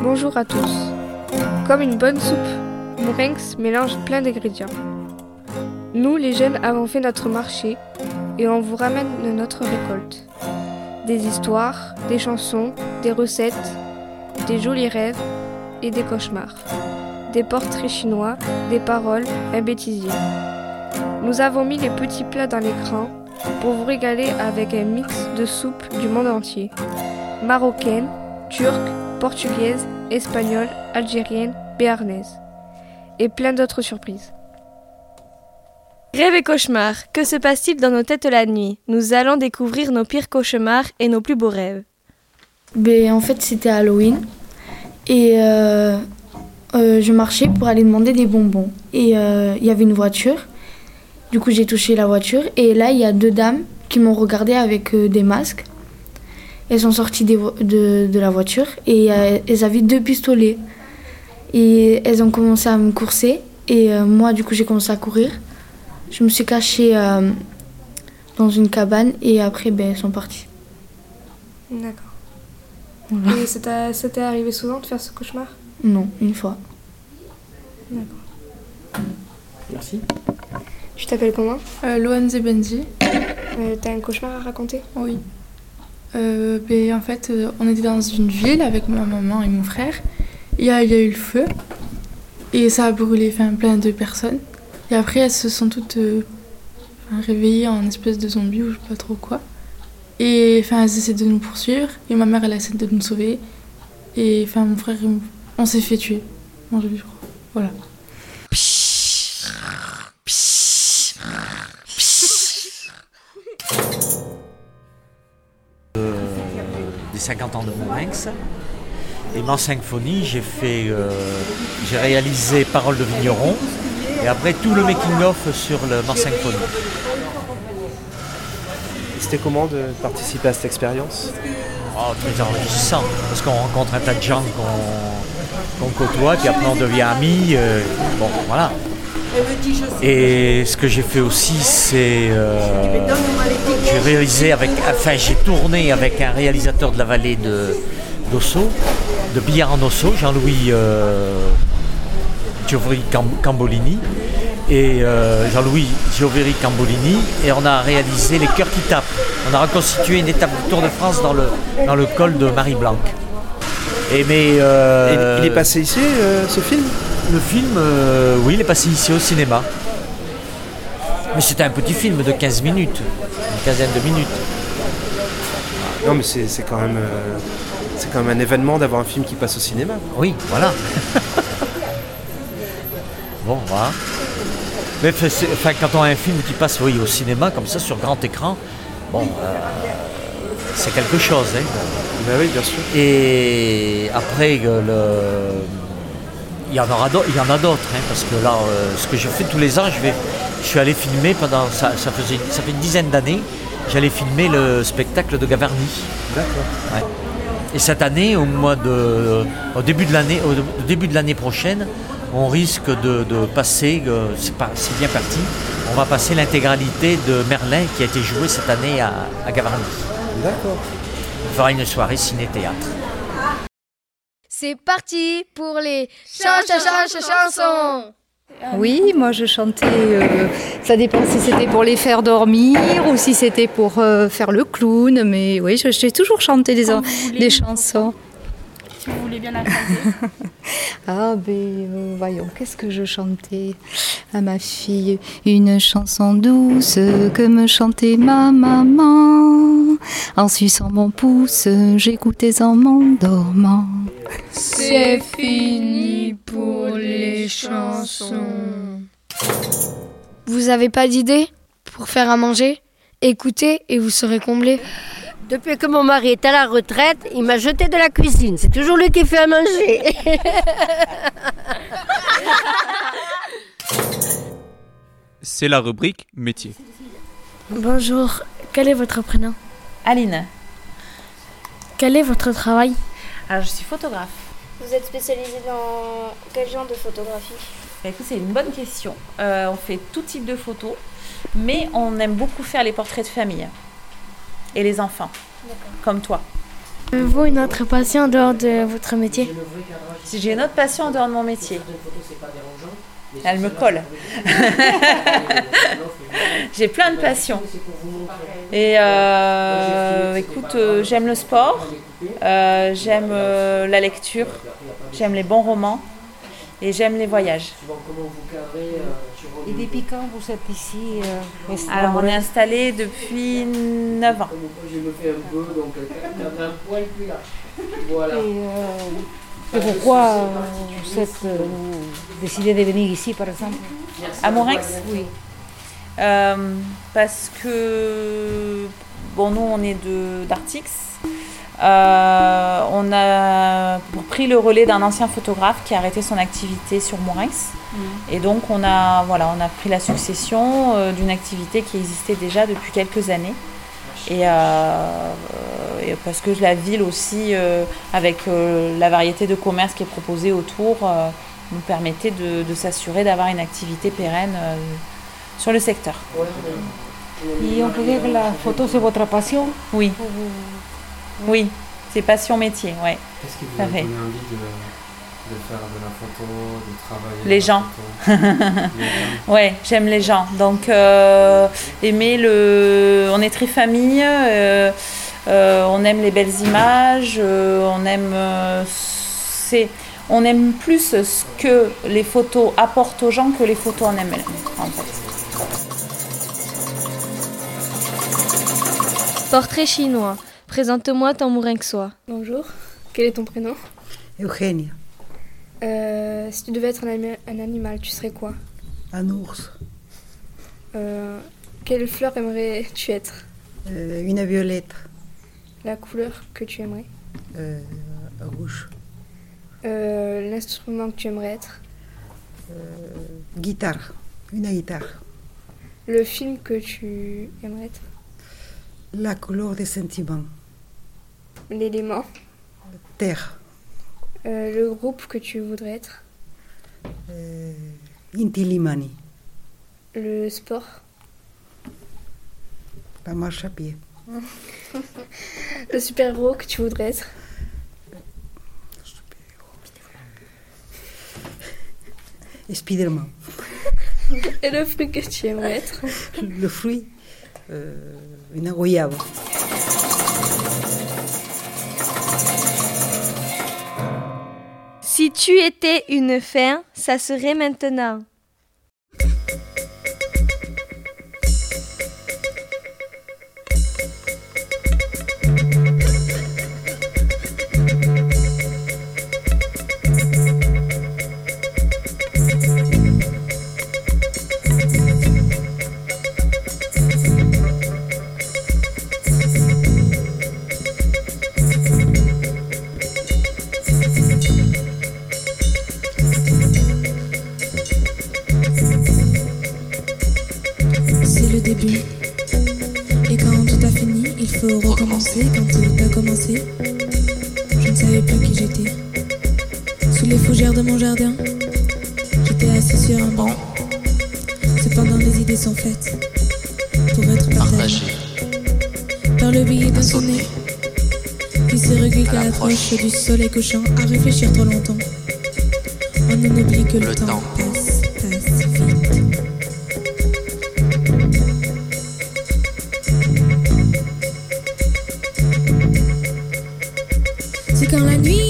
Bonjour à tous. Comme une bonne soupe, Mourinx mélange plein d'ingrédients. Nous, les jeunes, avons fait notre marché et on vous ramène notre récolte. Des histoires, des chansons, des recettes, des jolis rêves et des cauchemars. Des portraits chinois, des paroles, un bêtisier. Nous avons mis les petits plats dans l'écran pour vous régaler avec un mix de soupes du monde entier. Marocaine, turque, portugaise, espagnole, algérienne, béarnaise. Et plein d'autres surprises. Rêve et cauchemar, que se passe-t-il dans nos têtes la nuit? Nous allons découvrir nos pires cauchemars et nos plus beaux rêves. Ben, en fait, c'était Halloween. Et euh, euh, je marchais pour aller demander des bonbons. Et euh, il y avait une voiture. Du coup, j'ai touché la voiture. Et là, il y a deux dames qui m'ont regardé avec des masques. Elles sont sorties de, de, la voiture et elles avaient deux pistolets. Et elles ont commencé à me courser. Et moi, du coup, j'ai commencé à courir. Je me suis cachée dans une cabane et après, ben, elles sont parties. D'accord. Et ça t'est arrivé souvent de faire ce cauchemar? Non, une fois. D'accord. Merci. Tu t'appelles comment? Euh, Loane Zebenzi. Euh, T'as un cauchemar à raconter? Oui. Euh, ben, en fait, euh, on était dans une ville avec ma maman et mon frère. Il y a, il y a eu le feu et ça a brûlé enfin, plein de personnes. Et après, elles se sont toutes réveillées en espèce de zombies ou je sais pas trop quoi. Et enfin, elles essaient de nous poursuivre. Et ma mère, elle essaie de nous sauver. Et enfin, mon frère, on s'est fait tuer. Moi, je crois. Voilà. Euh, des 50 ans de Mourinx. Et ma symphonie, j'ai fait, euh, j'ai réalisé Paroles de vigneron et après tout le making-of sur le ma symphonie. C'était comment de participer à cette expérience? Oh, Très enrichissant, parce qu'on rencontre un tas de gens qu'on côtoie, puis après on devient amis. Euh, bon, voilà. Et ce que j'ai fait aussi, c'est euh, j'ai réalisé avec, enfin j'ai tourné avec un réalisateur de la vallée de d'Osso, de Billard en Osso, Jean-Louis euh, Cambolini et euh, Jean-Louis Gioveri Cambolini et on a réalisé Les Cœurs qui tapent. On a reconstitué une étape du Tour de France dans le, dans le col de Marie-Blanc. Et mais il est passé ici ce film? Le film, euh, oui, il est passé ici au cinéma. Mais c'était un petit film de 15 minutes, une quinzaine de minutes. Non, mais c'est quand même, euh, c'est quand même un événement d'avoir un film qui passe au cinéma. Oui, voilà. bon, voilà. Mais enfin, quand on a un film qui passe, oui, au cinéma comme ça sur grand écran, bon, euh, c'est quelque chose. Hein. Ben oui, bien sûr. Et après le il y en aura il y en a d'autres, hein, parce que là, euh, ce que je fais tous les ans, je, vais, je suis allé filmer pendant, ça, faisait, ça fait une dizaine d'années, j'allais filmer le spectacle de Gavarnie. D'accord. Et cette année, au mois de, au début de l'année, au début de l'année prochaine, on risque de, passer, euh, c'est bien parti, on va passer l'intégralité de Merlin qui a été joué cette année à, à Gavarnie. D'accord. On fera une soirée ciné-théâtre. C'est parti pour les chansons. Oui, moi je chantais, euh, ça dépend si c'était pour les faire dormir ou si c'était pour euh, faire le clown, mais oui, j'ai toujours chanté des, des chansons. Si vous voulez bien la chanter. ah ben euh, voyons, qu'est-ce que je chantais à ma fille? Une chanson douce que me chantait ma maman. En suçant mon pouce, j'écoutais en m'endormant. C'est fini pour les chansons. Vous avez pas d'idée pour faire à manger? Écoutez et vous serez comblé. Depuis que mon mari est à la retraite, il m'a jeté de la cuisine. C'est toujours lui qui fait à manger. C'est la rubrique métier. Bonjour, quel est votre prénom? Aline. Quel est votre travail? Alors je suis photographe. Vous êtes spécialisée dans quel genre de photographie? Bah, Écoute, c'est une bonne question. Euh, on fait tout type de photos, mais on aime beaucoup faire les portraits de famille et les enfants, comme toi. Avez-vous une autre passion en dehors de votre métier Si j'ai une autre passion en dehors de mon métier, elle me colle. j'ai plein de passions. Et euh, écoute, euh, j'aime le sport, euh, j'aime euh, la lecture, j'aime les bons romans et j'aime les voyages. Et depuis quand vous êtes ici euh, Alors on est installé depuis 9 ans. Et, euh, et pourquoi euh, vous êtes euh, décidé de venir ici, par exemple? À Morinx Oui. Euh, parce que bon nous on est de d'Artix. Euh, on a pris le relais d'un ancien photographe qui a arrêté son activité sur Morinx. Et donc on a voilà on a pris la succession euh, d'une activité qui existait déjà depuis quelques années. Et, euh, et parce que la ville aussi, avec la variété de commerces qui est proposée autour, nous permettait de, de s'assurer d'avoir une activité pérenne sur le secteur. Et on peut dire que la photo, c'est votre passion? Oui. Oui, c'est passion métier, ouais. Qu'est-ce qui vous a donné envie de, de faire de la photo, de travailler Les gens. photo? Ouais, j'aime les gens. Donc, euh, aimer le. On est très famille, euh, euh, on aime les belles images, euh, on aime. euh, c'est. On aime plus ce que les photos apportent aux gens que les photos en elles-mêmes, en fait. Portrait chinois. Présente-moi ton mourinxois. Bonjour, quel est ton prénom? Eugénia, Euh, Si tu devais être un, animal, tu serais quoi? Un ours, Euh, Quelle fleur aimerais-tu être? Euh, une violette, La couleur que tu aimerais? Euh, rouge, Euh, L'instrument que tu aimerais être? Guitare, une guitare, Le film que tu aimerais être? La couleur des sentiments, L'élément. Terre, Euh, Le groupe que tu voudrais être. Euh, Inti-Limani, Le sport. La marche à pied, Le super-héros que tu voudrais être. Spiderman, Et le fruit que tu aimerais être. Le fruit, une goyave. Si tu étais une fin, ça serait maintenant. C'est le début. Et quand tout a fini, il faut recommencer. Quand tout a commencé, je ne savais plus qui j'étais. Sous les fougères de mon jardin, j'étais assis sur un banc. Cependant, les idées sont faites pour être partagées. Par le billet d'un sonnet qui se recule qu'à l'approche du soleil couchant à réfléchir trop longtemps. On en oublie que le, temps C'est quand la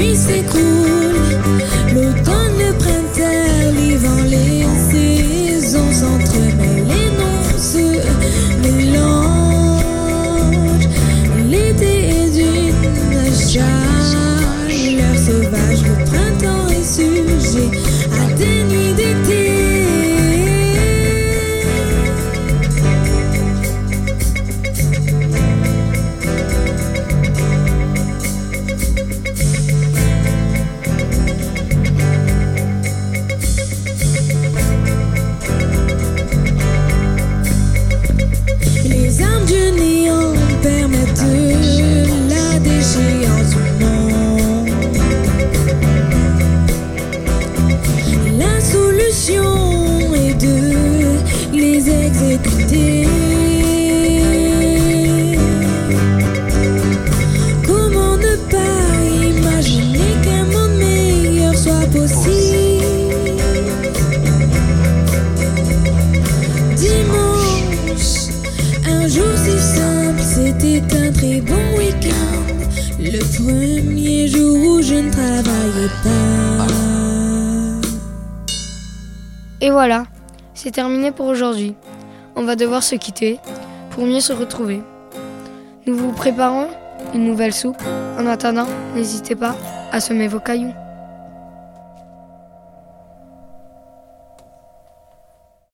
nuit s'écoule. Et voilà, c'est terminé pour aujourd'hui. On va devoir se quitter pour mieux se retrouver. Nous vous préparons une nouvelle soupe. En attendant, n'hésitez pas à semer vos cailloux.